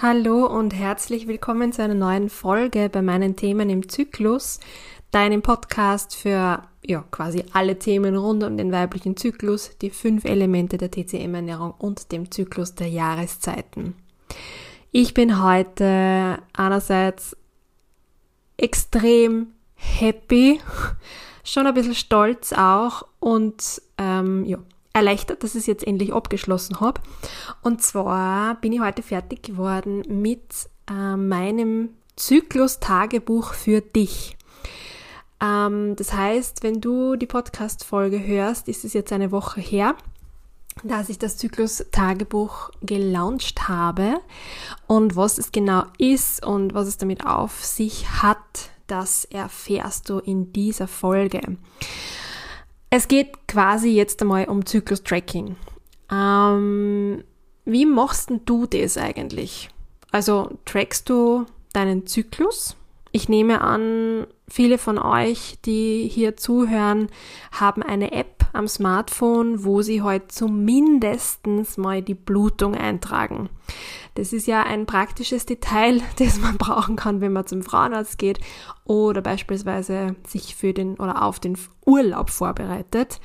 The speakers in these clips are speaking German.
Hallo und herzlich willkommen zu einer neuen Folge bei meinen Themen im Zyklus, deinem Podcast für ja, quasi alle Themen rund um den weiblichen Zyklus, die fünf Elemente der TCM-Ernährung und dem Zyklus der Jahreszeiten. Ich bin heute einerseits extrem happy, schon ein bisschen stolz auch und ähm, ja, erleichtert, dass ich es jetzt endlich abgeschlossen habe. Und zwar bin ich heute fertig geworden mit äh, meinem Zyklus-Tagebuch für dich. Ähm, das heißt, wenn du die Podcast-Folge hörst, ist es jetzt eine Woche her, dass ich das Zyklus-Tagebuch gelauncht habe. Und was es genau ist und was es damit auf sich hat, das erfährst du in dieser Folge. Es geht quasi jetzt einmal um Zyklus-Tracking. Ähm, wie machst du das eigentlich? Also trackst du deinen Zyklus? Ich nehme an, viele von euch, die hier zuhören, haben eine App am Smartphone, wo sie heute halt zumindest mal die Blutung eintragen. Das ist ja ein praktisches Detail, das man brauchen kann, wenn man zum Frauenarzt geht oder beispielsweise sich für den oder auf den Urlaub vorbereitet,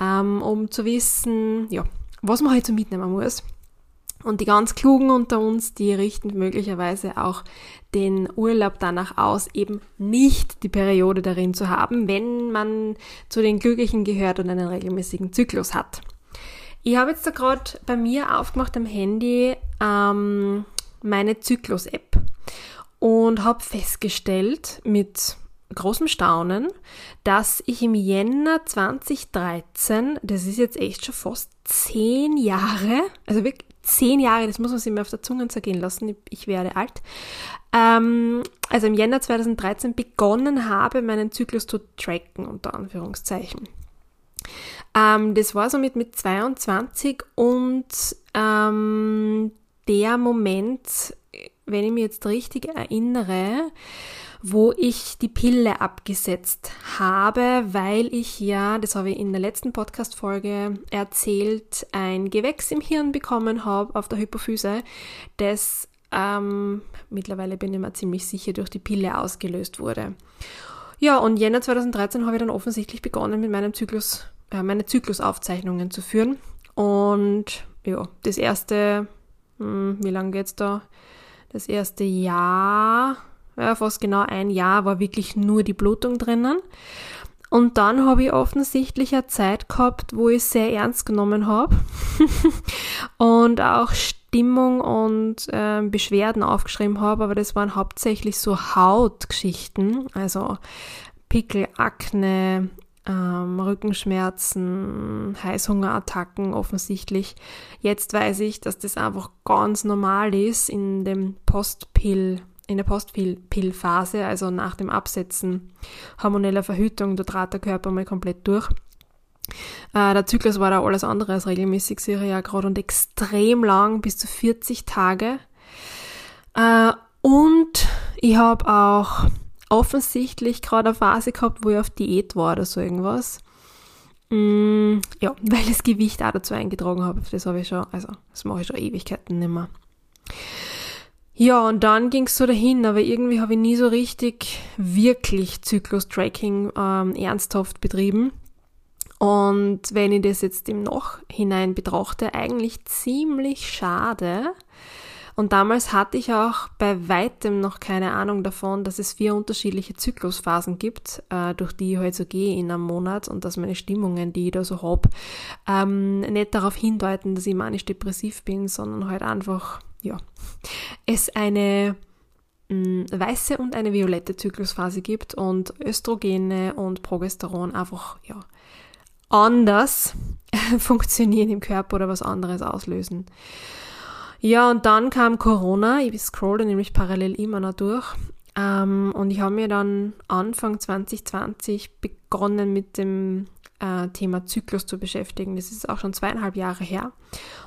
ähm, um zu wissen, ja, was man halt so mitnehmen muss. Und die ganz Klugen unter uns, die richten möglicherweise auch den Urlaub danach aus, eben nicht die Periode darin zu haben, wenn man zu den Glücklichen gehört und einen regelmäßigen Zyklus hat. Ich habe jetzt da gerade bei mir aufgemacht am Handy ähm, meine Zyklus-App und habe festgestellt mit großem Staunen, dass ich im Jänner 2013, das ist jetzt echt schon fast zehn Jahre, also wirklich zehn Jahre, das muss man sich mal auf der Zunge zergehen lassen, ich werde alt, ähm, also im Jänner 2013 begonnen habe, meinen Zyklus zu tracken, unter Anführungszeichen. Ähm, das war somit mit 22 und ähm, der Moment, wenn ich mich jetzt richtig erinnere, wo ich die Pille abgesetzt habe, weil ich ja, das habe ich in der letzten Podcast-Folge erzählt, ein Gewächs im Hirn bekommen habe auf der Hypophyse, das ähm, mittlerweile bin ich mir ziemlich sicher durch die Pille ausgelöst wurde. Ja, und Jänner 2013 habe ich dann offensichtlich begonnen, mit meinem Zyklus, äh, meine Zyklusaufzeichnungen zu führen. Und ja, das erste, hm, wie lange geht's da? Das erste Jahr ja, fast genau ein Jahr war wirklich nur die Blutung drinnen. Und dann habe ich offensichtlich eine Zeit gehabt, wo ich sehr ernst genommen habe und auch Stimmung und äh, Beschwerden aufgeschrieben habe, aber das waren hauptsächlich so Hautgeschichten, also Pickel, Akne, ähm, Rückenschmerzen, Heißhungerattacken offensichtlich. Jetzt weiß ich, dass das einfach ganz normal ist in dem Postpill in der Postpillphase, also nach dem Absetzen hormoneller Verhütung, da trat der Körper mal komplett durch. Äh, der Zyklus war da alles andere als regelmäßig, sehe ja gerade und extrem lang, bis zu 40 Tage. Äh, und ich habe auch offensichtlich gerade eine Phase gehabt, wo ich auf Diät war oder so irgendwas. Mm, ja, weil das Gewicht auch dazu eingetragen habe. Das habe ich schon, also das mache ich schon Ewigkeiten nicht mehr. Ja, und dann ging es so dahin, aber irgendwie habe ich nie so richtig wirklich Zyklus-Tracking ähm, ernsthaft betrieben. Und wenn ich das jetzt im Nachhinein betrachte, eigentlich ziemlich schade. Und damals hatte ich auch bei weitem noch keine Ahnung davon, dass es vier unterschiedliche Zyklusphasen gibt, äh, durch die ich halt so gehe in einem Monat und dass meine Stimmungen, die ich da so hab, ähm, nicht darauf hindeuten, dass ich manisch-depressiv bin, sondern halt einfach ja, es eine mm, weiße und eine violette Zyklusphase gibt und Östrogene und Progesteron einfach ja, anders funktionieren im Körper oder was anderes auslösen. Ja, und dann kam Corona, ich scrolle nämlich parallel immer noch durch. Ähm, und ich habe mir dann Anfang 2020 begonnen mit dem äh, Thema Zyklus zu beschäftigen. Das ist auch schon zweieinhalb Jahre her.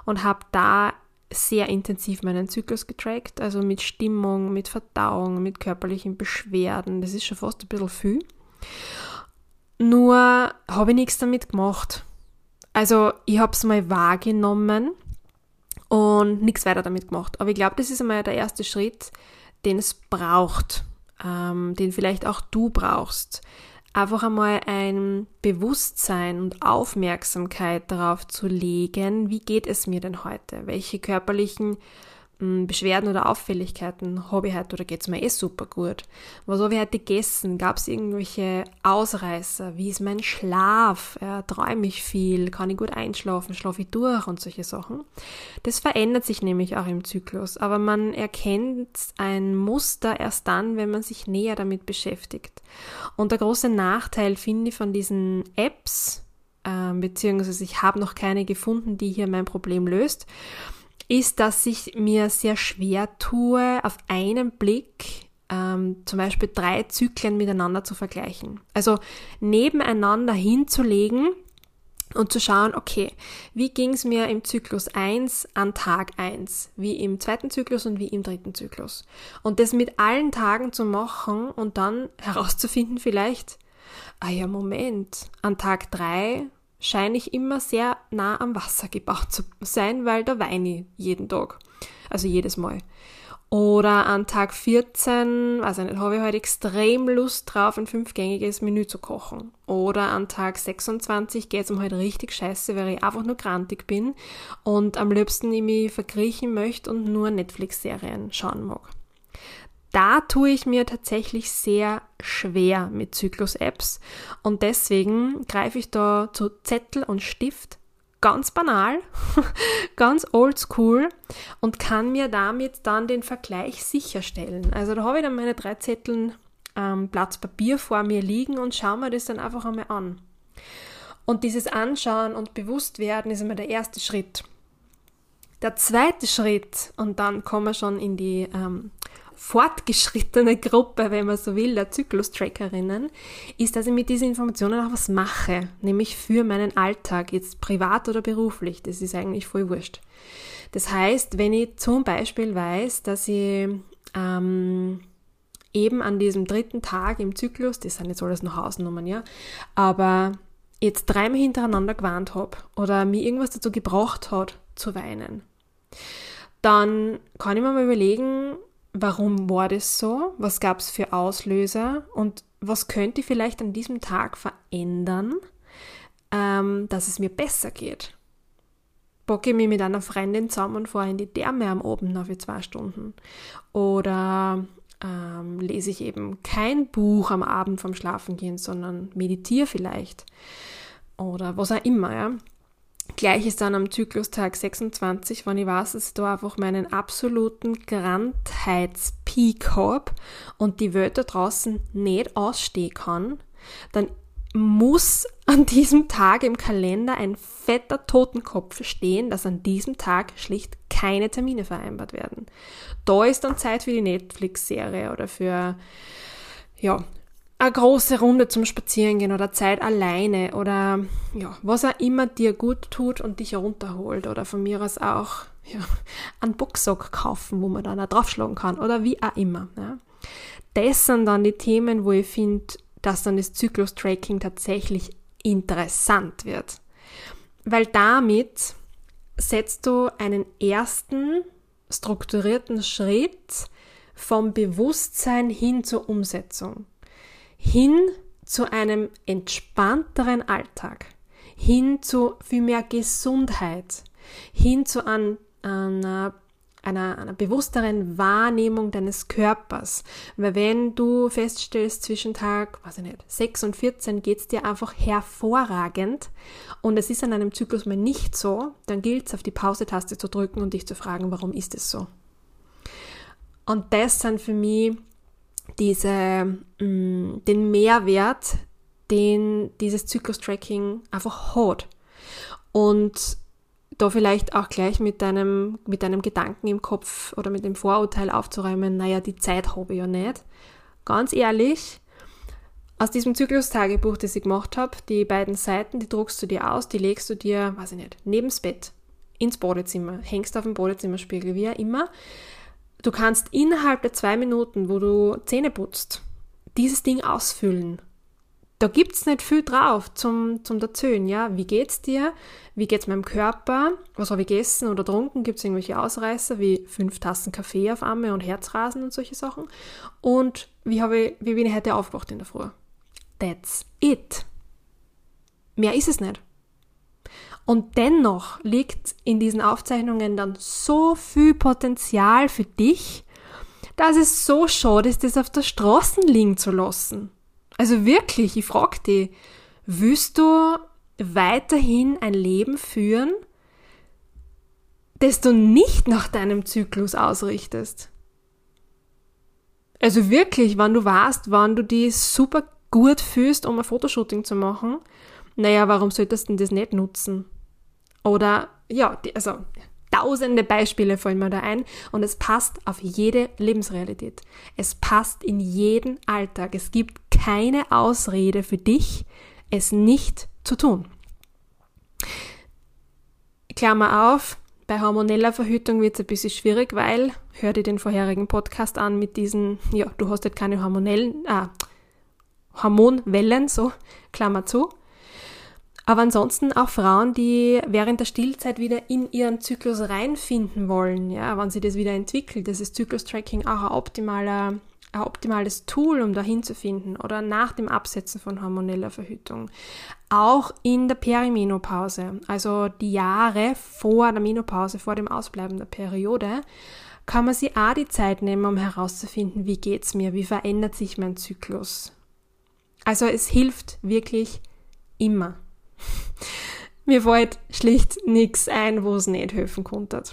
Und habe da sehr intensiv meinen Zyklus getrackt, also mit Stimmung, mit Verdauung, mit körperlichen Beschwerden. Das ist schon fast ein bisschen viel. Nur habe ich nichts damit gemacht. Also ich habe es mal wahrgenommen, und nichts weiter damit gemacht. Aber ich glaube, das ist einmal der erste Schritt, den es braucht, ähm, den vielleicht auch du brauchst. Einfach einmal ein Bewusstsein und Aufmerksamkeit darauf zu legen, wie geht es mir denn heute? Welche körperlichen Beschwerden oder Auffälligkeiten habe ich heute oder geht es mir eh super gut? Was habe ich heute gegessen? Gab es irgendwelche Ausreißer? Wie ist mein Schlaf? Ja, träume ich viel? Kann ich gut einschlafen? Schlafe ich durch? Und solche Sachen. Das verändert sich nämlich auch im Zyklus, aber man erkennt ein Muster erst dann, wenn man sich näher damit beschäftigt. Und der große Nachteil, finde ich, von diesen Apps, äh, beziehungsweise ich habe noch keine gefunden, die hier mein Problem löst, ist, dass ich mir sehr schwer tue, auf einen Blick ähm, zum Beispiel drei Zyklen miteinander zu vergleichen. Also nebeneinander hinzulegen und zu schauen, okay, wie ging es mir im Zyklus 1 an Tag 1, wie im zweiten Zyklus und wie im dritten Zyklus. Und das mit allen Tagen zu machen und dann herauszufinden vielleicht, ah ja, Moment, an Tag 3 scheine ich immer sehr nah am Wasser gebaut zu sein, weil da weine ich jeden Tag. Also jedes Mal. Oder an Tag 14, also nicht, habe ich halt extrem Lust drauf, ein fünfgängiges Menü zu kochen. Oder an Tag 26 geht es um halt richtig scheiße, weil ich einfach nur grantig bin und am liebsten ich mich verkriechen möchte und nur Netflix-Serien schauen mag da tue ich mir tatsächlich sehr schwer mit Zyklus-Apps und deswegen greife ich da zu Zettel und Stift ganz banal, ganz oldschool und kann mir damit dann den Vergleich sicherstellen. Also da habe ich dann meine drei Zetteln ähm, Platz Papier vor mir liegen und schaue mir das dann einfach einmal an. Und dieses Anschauen und Bewusstwerden ist immer der erste Schritt. Der zweite Schritt, und dann kommen wir schon in die ähm, fortgeschrittene Gruppe, wenn man so will, der Zyklus-Trackerinnen, ist, dass ich mit diesen Informationen auch was mache, nämlich für meinen Alltag, jetzt privat oder beruflich, das ist eigentlich voll wurscht. Das heißt, wenn ich zum Beispiel weiß, dass ich ähm, eben an diesem dritten Tag im Zyklus, das sind jetzt alles noch Hausnummern, ja, aber jetzt dreimal hintereinander gewarnt habe oder mir irgendwas dazu gebracht hat, zu weinen, dann kann ich mir mal überlegen, warum war das so? Was gab es für Auslöser? Und was könnte ich vielleicht an diesem Tag verändern, ähm, dass es mir besser geht? Bocke ich mich mit einer Freundin zusammen und fahre in die Therme am Abend noch für zwei Stunden? Oder ähm, lese ich eben kein Buch am Abend vom Schlafengehen, sondern meditiere vielleicht? Oder was auch immer, ja. Gleich ist dann am Zyklustag 26, wenn ich weiß, dass ich da einfach meinen absoluten Grandheitspeak habe und die Welt da draußen nicht ausstehen kann, dann muss an diesem Tag im Kalender ein fetter Totenkopf stehen, dass an diesem Tag schlicht keine Termine vereinbart werden. Da ist dann Zeit für die Netflix-Serie oder für ja, eine große Runde zum Spazierengehen oder Zeit alleine oder ja, was auch immer dir gut tut und dich herunterholt oder von mir aus auch ja, einen Boxsack kaufen, wo man dann auch draufschlagen kann oder wie auch immer. Ja. Das sind dann die Themen, wo ich finde, dass dann das Zyklus-Tracking tatsächlich interessant wird. Weil damit setzt du einen ersten strukturierten Schritt vom Bewusstsein hin zur Umsetzung hin zu einem entspannteren Alltag, hin zu viel mehr Gesundheit, hin zu an, einer, einer, einer bewussteren Wahrnehmung deines Körpers. Weil wenn du feststellst, zwischen Tag, weiß ich nicht, 6 und 14 geht es dir einfach hervorragend und es ist an einem Zyklus mal nicht so, dann gilt es, auf die Pause-Taste zu drücken und dich zu fragen, warum ist es so? Und das sind für mich diese, mh, mm, den Mehrwert, den dieses Zyklus-Tracking einfach hat. Und da vielleicht auch gleich mit deinem, mit deinem Gedanken im Kopf oder mit dem Vorurteil aufzuräumen, naja, die Zeit habe ich ja nicht. Ganz ehrlich, aus diesem Zyklus-Tagebuch, das ich gemacht habe, die beiden Seiten, die druckst du dir aus, die legst du dir, weiß ich nicht, neben's Bett, ins Badezimmer, hängst auf dem Badezimmerspiegel, wie auch immer. Du kannst innerhalb der zwei Minuten, wo du Zähne putzt, dieses Ding ausfüllen. da gibt's nicht viel drauf zum, zum Erzählen, ja. Wie geht's dir? Wie geht's meinem Körper? Was habe ich gegessen oder trunken? Gibt's irgendwelche Ausreißer wie fünf Tassen Kaffee auf einmal und Herzrasen und solche Sachen? Und wie ich, wie bin ich heute aufgewacht in der Früh? That's it. Mehr ist es nicht. Und dennoch liegt in diesen Aufzeichnungen dann so viel Potenzial für dich, dass es so schade ist, das auf der Straße liegen zu lassen. Also wirklich, ich frage dich, willst du weiterhin ein Leben führen, das du nicht nach deinem Zyklus ausrichtest? Also wirklich, wenn du weißt, wann du die super gut fühlst, um ein Fotoshooting zu machen, naja, warum solltest du das nicht nutzen? Oder ja, die, also tausende Beispiele fallen mir da ein und es passt auf jede Lebensrealität. Es passt in jeden Alltag. Es gibt keine Ausrede für dich, es nicht zu tun. Klammer auf, bei hormoneller Verhütung wird es ein bisschen schwierig, weil, hör dir den vorherigen Podcast an mit diesen, ja, du hast halt keine hormonellen, ah, Hormonwellen, so, Klammer zu. Aber ansonsten auch Frauen, die während der Stillzeit wieder in ihren Zyklus reinfinden wollen, ja, wenn sie das wieder entwickelt, das ist Zyklus-Tracking auch ein, optimaler, ein optimales Tool, um dahin zu finden oder nach dem Absetzen von hormoneller Verhütung. Auch in der Perimenopause, also die Jahre vor der Menopause, vor dem Ausbleiben der Periode, kann man sich auch die Zeit nehmen, um herauszufinden, wie geht's mir, wie verändert sich mein Zyklus. Also es hilft wirklich immer. Mir fällt schlicht nichts ein, wo es nicht helfen konnte.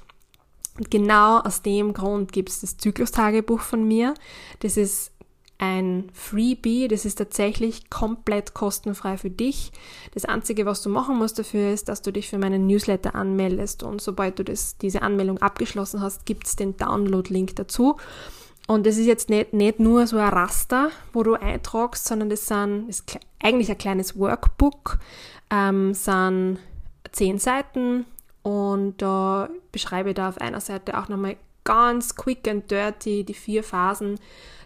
Und genau aus dem Grund gibt es das Zyklustagebuch von mir. Das ist ein Freebie, das ist tatsächlich komplett kostenfrei für dich. Das Einzige, was du machen musst dafür, ist, dass du dich für meinen Newsletter anmeldest und sobald du das, diese Anmeldung abgeschlossen hast, gibt es den Download-Link dazu. Und das ist jetzt nicht, nicht nur so ein Raster, wo du eintragst, sondern das, sind, ist eigentlich ein kleines Workbook, ähm, sind zehn Seiten und da beschreibe ich da auf einer Seite auch nochmal ganz quick and dirty die vier Phasen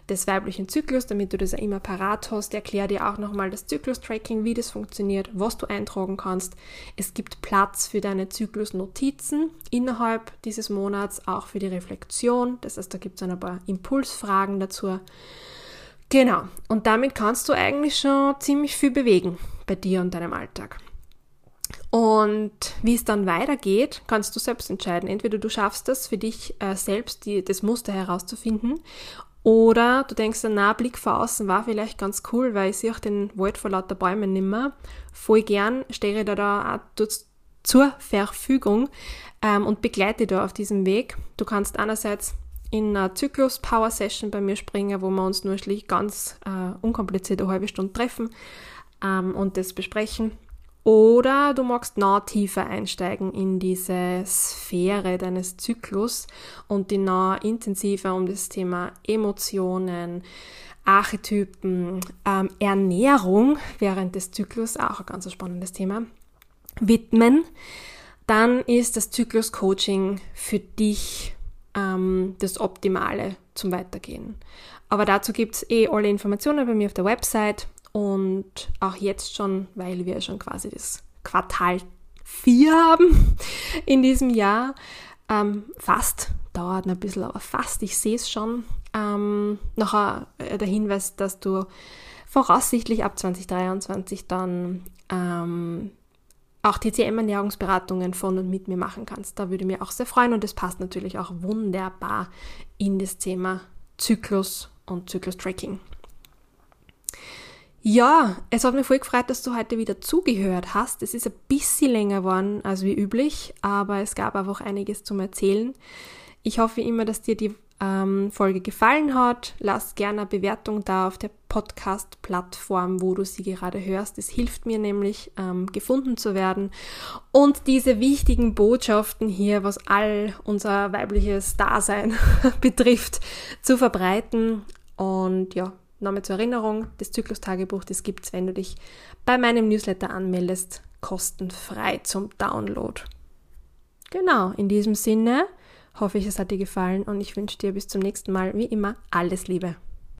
des weiblichen Zyklus, damit du das auch immer parat hast. Erkläre dir auch nochmal das Zyklus-Tracking, wie das funktioniert, was du eintragen kannst. Es gibt Platz für deine Zyklusnotizen innerhalb dieses Monats, auch für die Reflexion. Das heißt, da gibt es ein paar Impulsfragen dazu. Genau, und damit kannst du eigentlich schon ziemlich viel bewegen bei dir und deinem Alltag. Und wie es dann weitergeht, kannst du selbst entscheiden. Entweder du schaffst es für dich äh, selbst, die, das Muster herauszufinden, oder du denkst, ein Nahblick von außen war vielleicht ganz cool, weil ich sehe auch den Wald vor lauter Bäumen nimmer. Voll gern stehe ich da, da auch zur Verfügung ähm, und begleite da auf diesem Weg. Du kannst einerseits in einer Zyklus-Power-Session bei mir springen, wo wir uns nur schlicht ganz äh, unkompliziert eine halbe Stunde treffen ähm, und das besprechen. Oder du magst noch tiefer einsteigen in diese Sphäre deines Zyklus und die noch intensiver um das Thema Emotionen, Archetypen, ähm, Ernährung während des Zyklus, auch ein ganz spannendes Thema, widmen, dann ist das Zyklus-Coaching für dich ähm, das Optimale zum Weitergehen. Aber dazu gibt es eh alle Informationen bei mir auf der Website und auch jetzt schon, weil wir schon quasi das Quartal 4 haben in diesem Jahr. Ähm, fast, dauert ein bisschen, aber fast, ich sehe es schon. Ähm, noch äh, der Hinweis, dass du voraussichtlich ab 2023 dann ähm, auch TCM-Ernährungsberatungen von und mit mir machen kannst. Da würde ich mich auch sehr freuen und das passt natürlich auch wunderbar in das Thema Zyklus und Zyklus-Tracking. Ja, es hat mich voll gefreut, dass du heute wieder zugehört hast. Es ist ein bisschen länger geworden als wie üblich, aber es gab einfach einiges zum Erzählen. Ich hoffe immer, dass dir die ähm, Folge gefallen hat. Lass gerne eine Bewertung da auf der Podcast-Plattform, wo du sie gerade hörst. Es hilft mir nämlich, ähm, gefunden zu werden und diese wichtigen Botschaften hier, was all unser weibliches Dasein betrifft, zu verbreiten. Und ja, Nochmal zur Erinnerung, das Zyklustagebuch, das gibt es, wenn du dich bei meinem Newsletter anmeldest, kostenfrei zum Download. Genau, in diesem Sinne hoffe ich, es hat dir gefallen und ich wünsche dir bis zum nächsten Mal, wie immer, alles Liebe.